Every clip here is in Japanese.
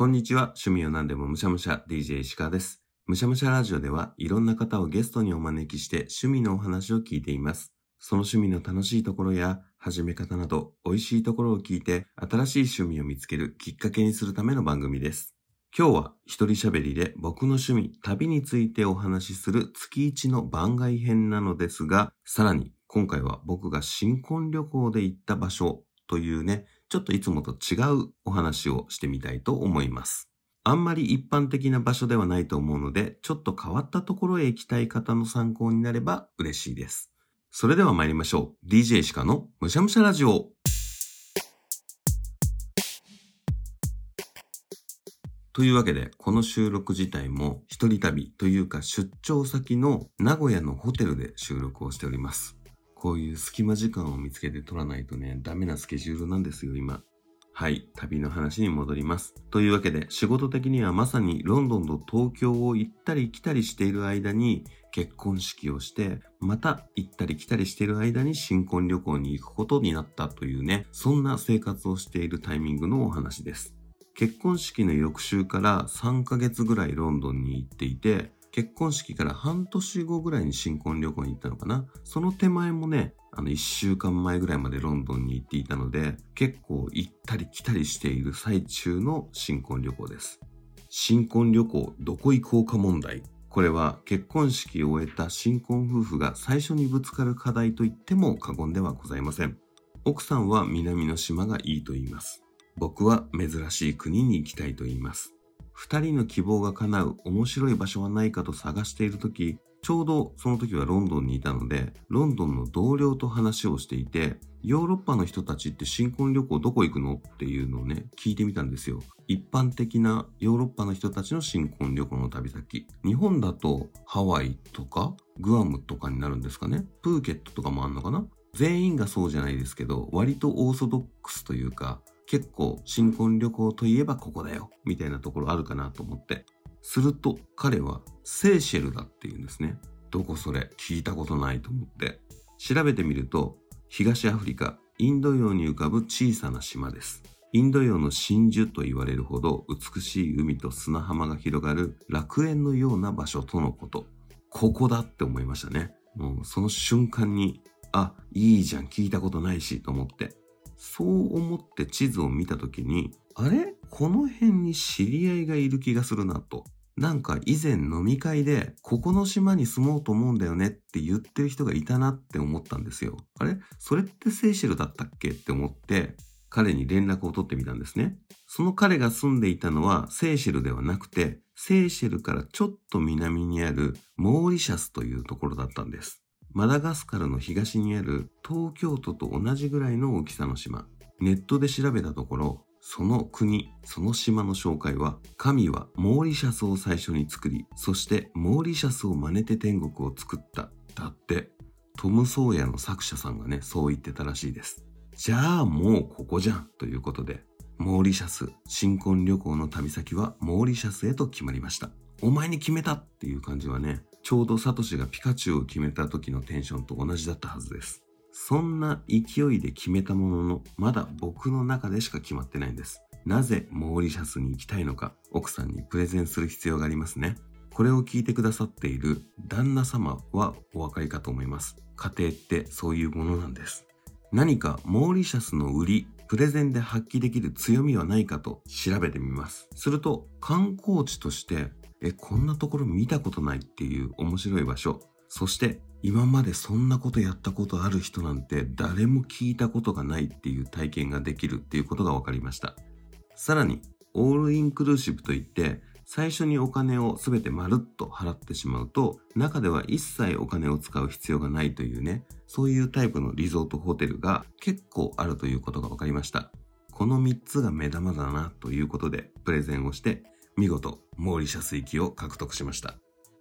こんにちは。趣味を何でもむしゃむしゃ DJ 石川です。むしゃむしゃラジオではいろんな方をゲストにお招きして趣味のお話を聞いています。その趣味の楽しいところや始め方など美味しいところを聞いて新しい趣味を見つけるきっかけにするための番組です。今日は一人喋りで僕の趣味、旅についてお話しする月一の番外編なのですが、さらに今回は僕が新婚旅行で行った場所というね、ちょっといつもと違うお話をしてみたいと思います。あんまり一般的な場所ではないと思うので、ちょっと変わったところへ行きたい方の参考になれば嬉しいです。それでは参りましょう。DJ シカのむしゃむしゃラジオ。というわけで、この収録自体も一人旅というか出張先の名古屋のホテルで収録をしております。こういう隙間時間を見つけて撮らないとね、ダメなスケジュールなんですよ、今。はい、旅の話に戻ります。というわけで、仕事的にはまさにロンドンと東京を行ったり来たりしている間に結婚式をして、また行ったり来たりしている間に新婚旅行に行くことになったというね、そんな生活をしているタイミングのお話です。結婚式の翌週から3ヶ月ぐらいロンドンに行っていて、結婚式から半年後ぐらいに新婚旅行に行ったのかな。その手前もね、あの1週間前ぐらいまでロンドンに行っていたので、結構行ったり来たりしている最中の新婚旅行です。新婚旅行どこ行こうか問題。これは結婚式を終えた新婚夫婦が最初にぶつかる課題と言っても過言ではございません。奥さんは南の島がいいと言います。僕は珍しい国に行きたいと言います。二人の希望が叶う面白い場所はないかと探しているとき、ちょうどその時はロンドンにいたので、ロンドンの同僚と話をしていて、ヨーロッパの人たちって新婚旅行どこ行くのっていうのをね、聞いてみたんですよ。一般的なヨーロッパの人たちの新婚旅行の旅先。日本だとハワイとかグアムとかになるんですかね。プーケットとかもあんのかな全員がそうじゃないですけど、割とオーソドックスというか、結構新婚旅行といえばここだよ、みたいなところあるかなと思って。すると彼はセーシェルだって言うんですね。どこそれ聞いたことないと思って。調べてみると、東アフリカ、インド洋に浮かぶ小さな島です。インド洋の真珠と言われるほど美しい海と砂浜が広がる楽園のような場所とのこと。ここだって思いましたね。もうその瞬間に、あ、いいじゃん、聞いたことないし、と思って。そう思って地図を見た時に、あれ？この辺に知り合いがいる気がするなと。なんか以前飲み会で、ここの島に住もうと思うんだよねって言ってる人がいたなって思ったんですよ。あれ？それってセーシェルだったっけ？って思って、彼に連絡を取ってみたんですね。その彼が住んでいたのはセーシェルではなくて、セーシェルからちょっと南にあるモーリシャスというところだったんです。マダガスカルの東にある東京都と同じぐらいの大きさの島。ネットで調べたところ、その国、その島の紹介は、神はモーリシャスを最初に作り、そしてモーリシャスを真似て天国を作った。だって、トム・ソーヤの作者さんがね、そう言ってたらしいです。じゃあもうここじゃんということで、モーリシャス、新婚旅行の旅先はモーリシャスへと決まりました。お前に決めたっていう感じはね、ちょうどサトシがピカチュウを決めた時のテンションと同じだったはずです。そんな勢いで決めたものの、まだ僕の中でしか決まってないんです。なぜモーリシャスに行きたいのか、奥さんにプレゼンする必要がありますね。これを聞いてくださっている旦那様はお分かりかと思います。家庭ってそういうものなんです。何かモーリシャスの売り、プレゼンで発揮できる強みはないかと調べてみます。すると観光地としてえ、こんなところ見たことないっていう面白い場所。そして今までそんなことやったことある人なんて誰も聞いたことがないっていう体験ができるっていうことが分かりました。さらに、オールインクルーシブといって、最初にお金を全てまるっと払ってしまうと、中では一切お金を使う必要がないというね、そういうタイプのリゾートホテルが結構あるということが分かりました。この3つが目玉だなということでプレゼンをして見事、モーリシャス行きを獲得しました。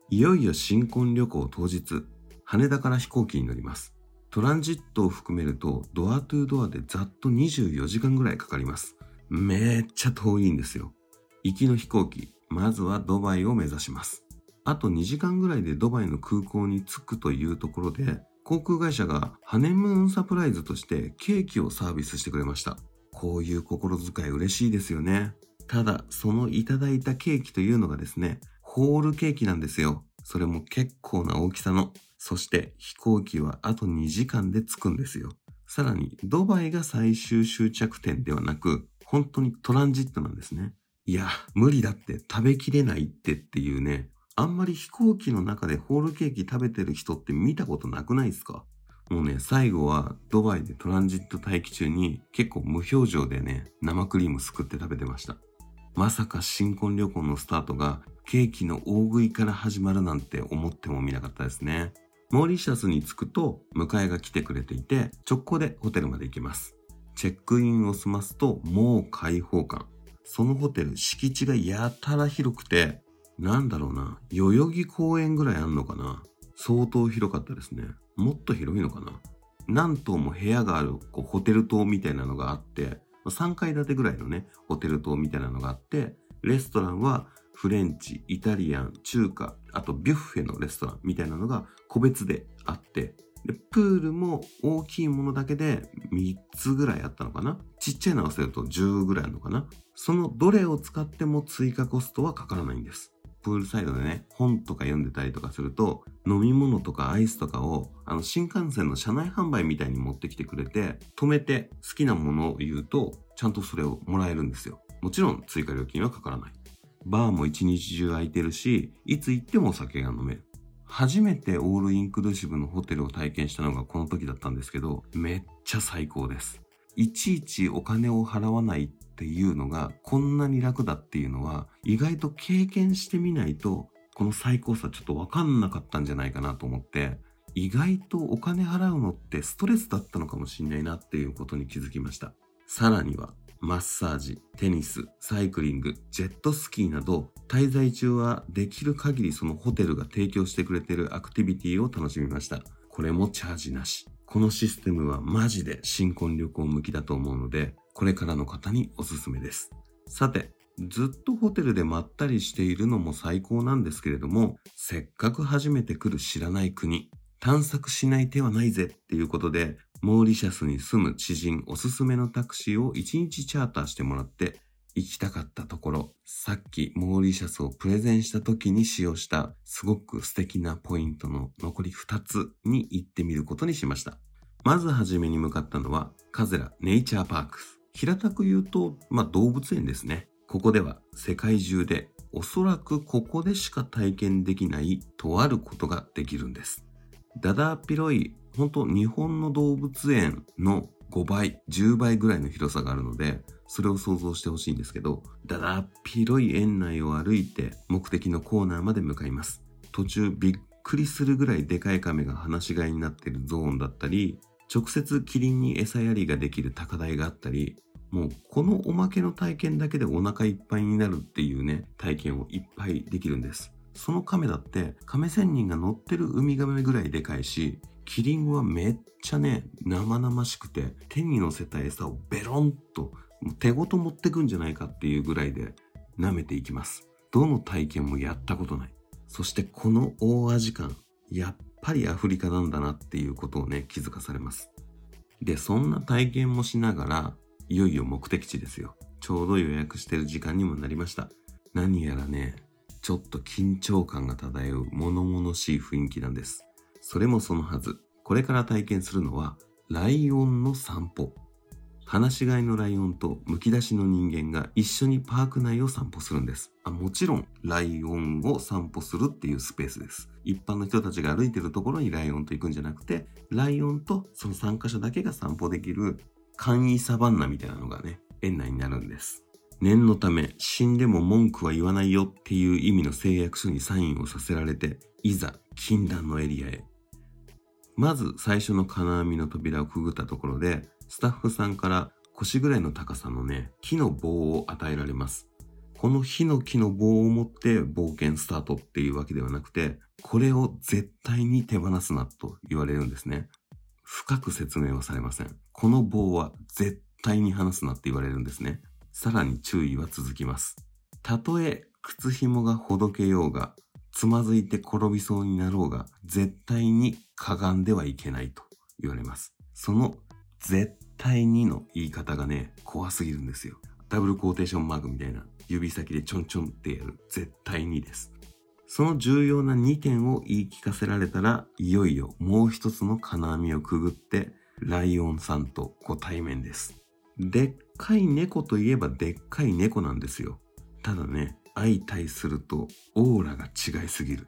いよいよ新婚旅行当日、羽田から飛行機に乗ります。トランジットを含めると、ドアトゥードアでざっと24時間ぐらいかかります。めっちゃ遠いんですよ。行きの飛行機、まずはドバイを目指します。あと2時間ぐらいでドバイの空港に着くというところで、航空会社がハネムーンサプライズとしてケーキをサービスしてくれました。こういう心遣い嬉しいですよね。ただ、そのいただいたケーキというのがですね、ホールケーキなんですよ。それも結構な大きさの。そして飛行機はあと2時間で着くんですよ。さらに、ドバイが最終終着点ではなく、本当にトランジットなんですね。いや、無理だって食べきれないってっていうね、あんまり飛行機の中でホールケーキ食べてる人って見たことなくないですか？もうね、最後はドバイでトランジット待機中に結構無表情でね、生クリームすくって食べてました。まさか新婚旅行のスタートがケーキの大食いから始まるなんて思ってもみなかったですね。モーリシャスに着くと迎えが来てくれていて直行でホテルまで行きます。チェックインを済ますともう開放感。そのホテル敷地がやたら広くてなんだろうな、代々木公園ぐらいあんのかな。相当広かったですね。もっと広いのかな。何棟も部屋があるこうホテル棟みたいなのがあって、3階建てぐらいのね、ホテル棟みたいなのがあって、レストランはフレンチ、イタリアン、中華、あとビュッフェのレストランみたいなのが個別であって、で、プールも大きいものだけで3つぐらいあったのかなちっちゃいの合わせると10ぐらいあるのかなそのどれを使っても追加コストはかからないんです。プールサイドでね、本とか読んでたりとかすると、飲み物とかアイスとかを、あの、新幹線の車内販売みたいに持ってきてくれて、止めて好きなものを言うと、ちゃんとそれをもらえるんですよ。もちろん追加料金はかからない。バーも一日中空いてるし、いつ行ってもお酒が飲める。初めてオールインクルーシブのホテルを体験したのがこの時だったんですけど、めっちゃ最高です。いちいちお金を払わないっていうのがこんなに楽だっていうのは意外と経験してみないとこの最高さちょっとわかんなかったんじゃないかなと思って意外とお金払うのってストレスだったのかもしんないなっていうことに気づきました。さらにはマッサージ、テニス、サイクリング、ジェットスキーなど滞在中はできる限りそのホテルが提供してくれてるアクティビティを楽しみました。これもチャージなし。このシステムはマジで新婚旅行向きだと思うので、これからの方におすすめです。さて、ずっとホテルでまったりしているのも最高なんですけれども、せっかく初めて来る知らない国、探索しない手はないぜっていうことで、モーリシャスに住む知人おすすめのタクシーを1日チャーターしてもらって行きたかったところ、さっきモーリシャスをプレゼンした時に使用したすごく素敵なポイントの残り2つに行ってみることにしました。まずはじめに向かったのはカゼラネイチャーパークス。平たく言うと、まあ、動物園ですね。ここでは世界中でおそらくここでしか体験できないとあることができるんです。だだっ広い、本当日本の動物園の5倍、10倍ぐらいの広さがあるので、それを想像してほしいんですけど、だだっ広い園内を歩いて目的のコーナーまで向かいます。途中びっくりするぐらいでかい亀が放し飼いになっているゾーンだったり、直接キリンに餌やりができる高台があったり、もうこのおまけの体験だけでお腹いっぱいになるっていうね、体験をいっぱいできるんです。その亀だって亀仙人が乗ってるウミガメぐらいでかいし、キリングはめっちゃね、生々しくて、手に乗せた餌をベロンと手ごと持ってくんじゃないかっていうぐらいで舐めていきます。どの体験もやったことない。そしてこの大味感、やっぱりアフリカなんだなっていうことをね、気づかされます。で、そんな体験もしながら、いよいよ目的地ですよ。ちょうど予約してる時間にもなりました。何やらね、ちょっと緊張感が漂う物々しい雰囲気なんです。それもそのはず。これから体験するのは、ライオンの散歩。放し飼いのライオンとむき出しの人間が一緒にパーク内を散歩するんです。あもちろん、ライオンを散歩するっていうスペースです。一般の人たちが歩いてるところにライオンと行くんじゃなくて、ライオンとその参加者だけが散歩できる簡易サバンナみたいなのがね、園内になるんです。念のため、死んでも文句は言わないよっていう意味の誓約書にサインをさせられて、いざ禁断のエリアへ。まず最初の金網の扉をくぐったところで、スタッフさんから腰ぐらいの高さのね、木の棒を与えられます。この火の木の棒を持って冒険スタートっていうわけではなくて、これを絶対に手放すなと言われるんですね。深く説明はされません。この棒は絶対に離すなって言われるんですね。さらに注意は続きます。たとえ靴紐がほどけようが、つまずいて転びそうになろうが、絶対にかがんではいけないと言われます。その絶対にの言い方がね、怖すぎるんですよ。ダブルコーテーションマークみたいな。指先でちょんちょんってやる。絶対にです。その重要な2点を言い聞かせられたら、いよいよもう一つの金網をくぐって、ライオンさんとご対面です。でっかい猫といえばでっかい猫なんですよ。ただね、相対するとオーラが違いすぎる。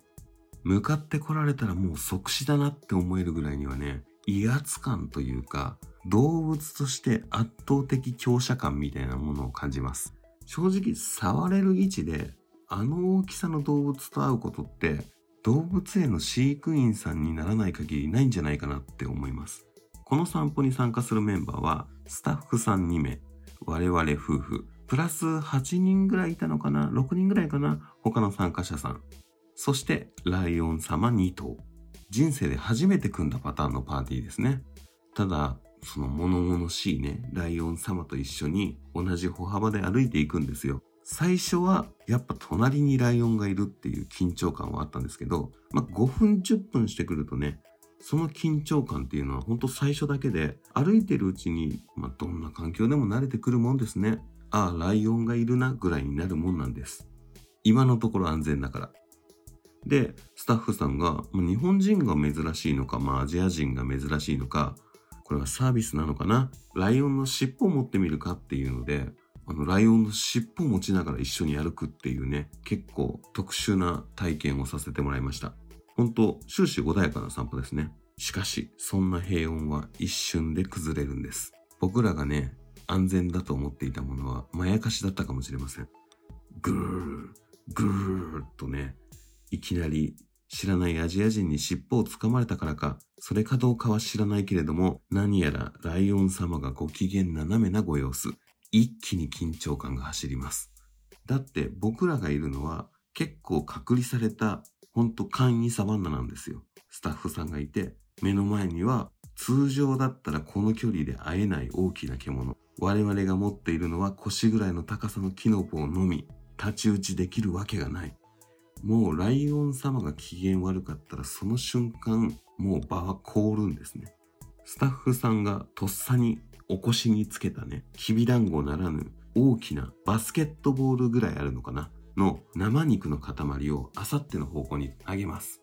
向かってこられたらもう即死だなって思えるぐらいにはね、威圧感というか、動物として圧倒的強者感みたいなものを感じます。正直、触れる位置で、あの大きさの動物と会うことって、動物園の飼育員さんにならない限りないんじゃないかなって思います。この散歩に参加するメンバーは、スタッフさん2名、我々夫婦、プラス8人ぐらいいたのかな ?6 人ぐらいかな？他の参加者さん。そして、ライオン様2頭。人生で初めて組んだパターンのパーティーですね。ただ、その物々しいね、ライオン様と一緒に同じ歩幅で歩いていくんですよ。最初はやっぱ隣にライオンがいるっていう緊張感はあったんですけど、まあ、5分10分してくるとね、その緊張感っていうのは本当最初だけで、歩いてるうちに、まあ、どんな環境でも慣れてくるもんですね。ああ、ライオンがいるなぐらいになるもんなんです。今のところ安全だから。で、スタッフさんが、日本人が珍しいのか、まあアジア人が珍しいのか、これはサービスなのかな？ライオンの尻尾を持ってみるかっていうので、あの、ライオンの尻尾を持ちながら一緒に歩くっていうね、結構特殊な体験をさせてもらいました。本当終始穏やかな散歩ですね。しかし、そんな平穏は一瞬で崩れるんです。僕らがね、安全だと思っていたものは、まやかしだったかもしれません。ぐー、ぐーっとね、いきなり知らないアジア人に尻尾をつかまれたからか、それかどうかは知らないけれども、何やらライオン様がご機嫌斜めなご様子。一気に緊張感が走ります。だって僕らがいるのは結構隔離されたほんと簡易サバンナなんですよ。スタッフさんがいて、目の前には通常だったらこの距離で会えない大きな獣。我々が持っているのは腰ぐらいの高さのキノコをのみ、太刀打ちできるわけがない。もうライオン様が機嫌悪かったらその瞬間、もう場は凍るんですね。スタッフさんがとっさにお腰につけたね、きびだんごならぬ大きなバスケットボールぐらいあるのかなの生肉の塊をあさっての方向にあげます。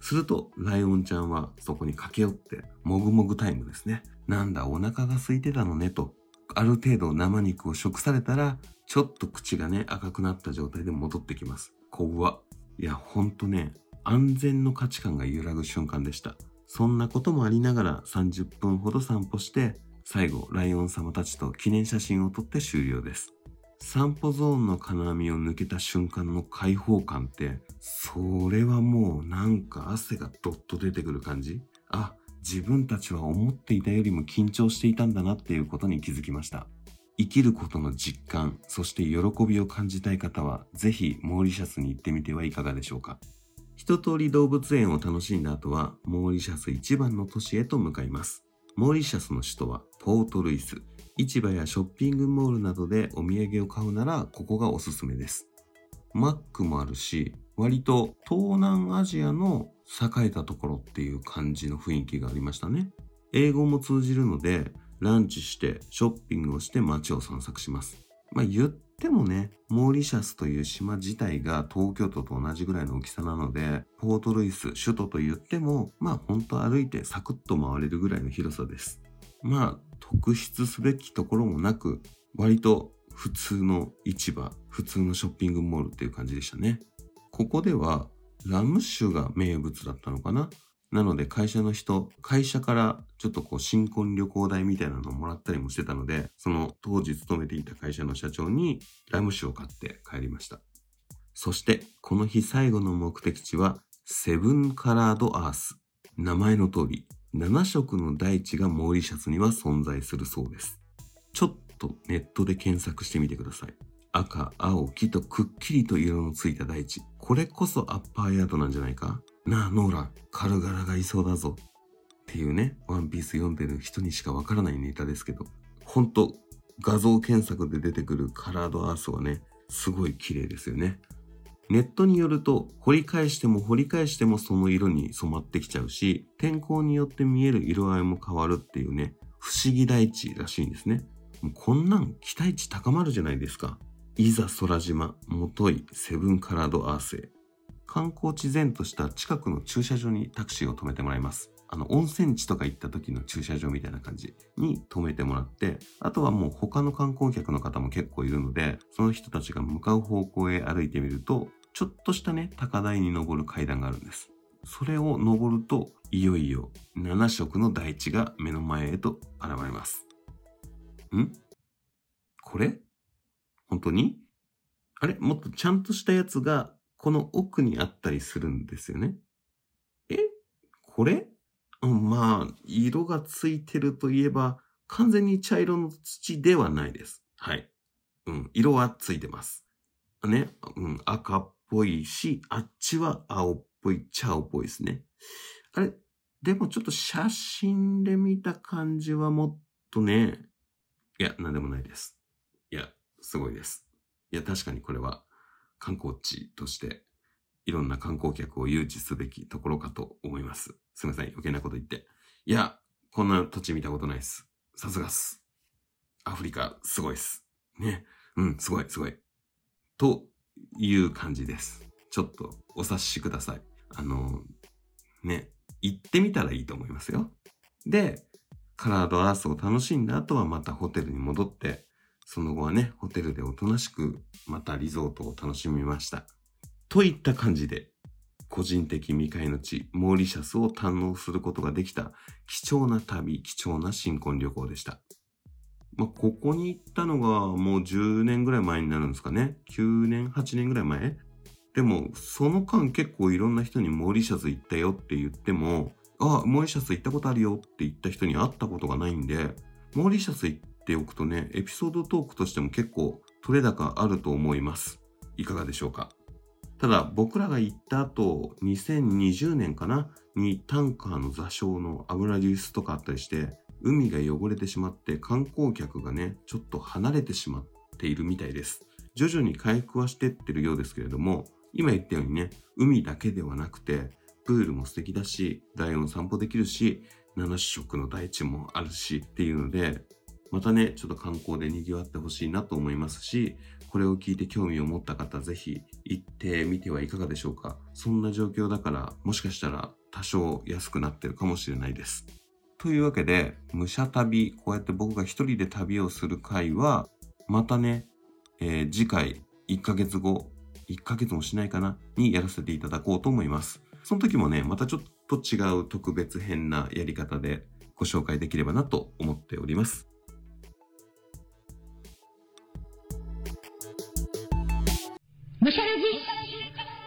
すると、ライオンちゃんはそこに駆け寄って、もぐもぐタイムですね。なんだ、お腹が空いてたのねと。ある程度生肉を食されたら、ちょっと口がね、赤くなった状態で戻ってきます。怖いや、ほんとね、安全の価値観が揺らぐ瞬間でした。そんなこともありながら30分ほど散歩して、最後、ライオン様たちと記念写真を撮って終了です。散歩ゾーンの金網を抜けた瞬間の開放感って、それはもうなんか汗がどっと出てくる感じ？あ、自分たちは思っていたよりも緊張していたんだなっていうことに気づきました。生きることの実感、そして喜びを感じたい方は、ぜひモーリシャスに行ってみてはいかがでしょうか。一通り動物園を楽しんだ後は、モーリシャス一番の都市へと向かいます。モーリシャスの首都はポートルイス。市場やショッピングモールなどでお土産を買うなら、ここがおすすめです。マックもあるし、割と東南アジアの栄えたところっていう感じの雰囲気がありましたね。英語も通じるので、ランチしてショッピングをして街を散策します。まあ言ってもね、モーリシャスという島自体が東京都と同じぐらいの大きさなので、ポートルイス、首都と言っても、まあ本当歩いてサクッと回れるぐらいの広さです。まあ特筆すべきところもなく、割と普通の市場、普通のショッピングモールっていう感じでしたね。ここではラム酒が名物だったのかな？なので会社の人、会社からちょっとこう新婚旅行代みたいなのをもらったりもしてたので、その当時勤めていた会社の社長にラム酒を買って帰りました。そしてこの日最後の目的地はセブンカラードアース。名前の通り、7色の大地がモーリシャスには存在するそうです。ちょっとネットで検索してみてください。赤、青、黄とくっきりと色のついた大地。これこそアッパーヤードなんじゃないか？なあ、ノーラン、カルガラがいそうだぞ。っていうね、ワンピース読んでる人にしかわからないネタですけど、ほんと、画像検索で出てくるカラードアースはね、すごい綺麗ですよね。ネットによると、掘り返しても掘り返してもその色に染まってきちゃうし、天候によって見える色合いも変わるっていうね、不思議大地らしいんですね。もうこんなん期待値高まるじゃないですか。いざ空島、もといセブンカラードアースへ。観光地前とした近くの駐車場にタクシーを止めてもらいます。あの、温泉地とか行った時の駐車場みたいな感じに止めてもらって、あとはもう他の観光客の方も結構いるので、その人たちが向かう方向へ歩いてみると、ちょっとしたね、高台に登る階段があるんです。それを登ると、いよいよ7色の大地が目の前へと現れます。ん？これ？本当に？あれ？もっとちゃんとしたやつが、この奥にあったりするんですよね？え？これ？うんまあ、色がついてるといえば、完全に茶色の土ではないです。はい。うん、色はついてます。ね、うん、赤っぽいし、あっちは青っぽい、茶青っぽいですね。あれ？でもちょっと写真で見た感じはもっとね、いや、なんでもないです。いや、すごいです。いや、確かにこれは観光地としていろんな観光客を誘致すべきところかと思います。すみません、余計なこと言って。いや、こんな土地見たことないです。さすがっす。アフリカ、すごいっす。ね。うん、すごい、すごい。という感じです。ちょっとお察しください。あの、ね、行ってみたらいいと思いますよ。で、カラードアースを楽しんだ後はまたホテルに戻って、その後はね、ホテルでおとなしく、またリゾートを楽しみました。といった感じで、個人的未開の地、モーリシャスを堪能することができた貴重な旅、貴重な新婚旅行でした。まあ、ここに行ったのがもう10年ぐらい前になるんですかね。9年、8年ぐらい前でも、その間結構いろんな人にモーリシャス行ったよって言っても、あ、モーリシャス行ったことあるよって言った人に会ったことがないんで、モーリシャス行ったておくとね、エピソードトークとしても結構取れ高あると思います。いかがでしょうか？ただ僕らが行った後、2020年かな？にタンカーの座礁の油流出とかあったりして、海が汚れてしまって観光客がね、ちょっと離れてしまっているみたいです。徐々に回復はしてってるようですけれども、今言ったようにね、海だけではなくて、プールも素敵だし、ライオン散歩できるし、7色の大地もあるしっていうので、またね、ちょっと観光で賑わってほしいなと思いますし、これを聞いて興味を持った方、ぜひ行ってみてはいかがでしょうか。そんな状況だから、もしかしたら多少安くなってるかもしれないです。というわけで、武者旅、こうやって僕が一人で旅をする回は、またね、えー次回1ヶ月後、1ヶ月もしないかな、にやらせていただこうと思います。その時もね、またちょっと違う特別編なやり方でご紹介できればなと思っております。むしゃらじ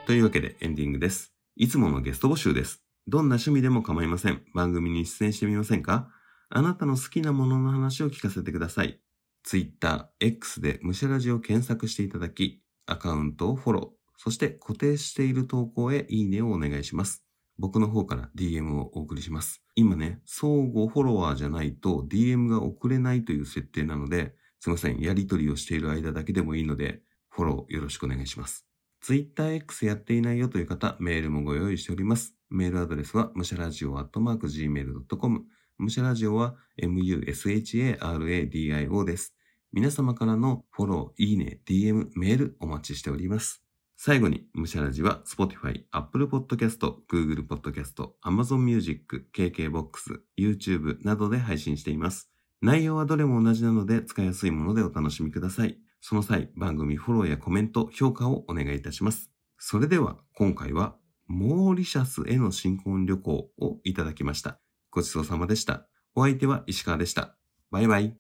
というわけでエンディングです。いつものゲスト募集です。どんな趣味でも構いません。番組に出演してみませんか？あなたの好きなものの話を聞かせてください。Twitter、X でむしゃらじを検索していただき、アカウントをフォロー、そして固定している投稿へいいねをお願いします。僕の方から DM をお送りします。今ね、相互フォロワーじゃないと DM が送れないという設定なので、すいません。やり取りをしている間だけでもいいので、フォローよろしくお願いします。TwitterX やっていないよという方、メールもご用意しております。メールアドレスは、むしゃらじお .gmail.com。むしゃらじおは、musharadio です。皆様からのフォロー、いいね、DM、メールお待ちしております。最後に、むしゃらじは Spotify、Apple Podcast、Google Podcast、Amazon Music、KKBOX、YouTube などで配信しています。内容はどれも同じなので使いやすいものでお楽しみください。その際、番組フォローやコメント、評価をお願いいたします。それでは、今回は、モーリシャスへの新婚旅行をいただきました。ごちそうさまでした。お相手は石川でした。バイバイ。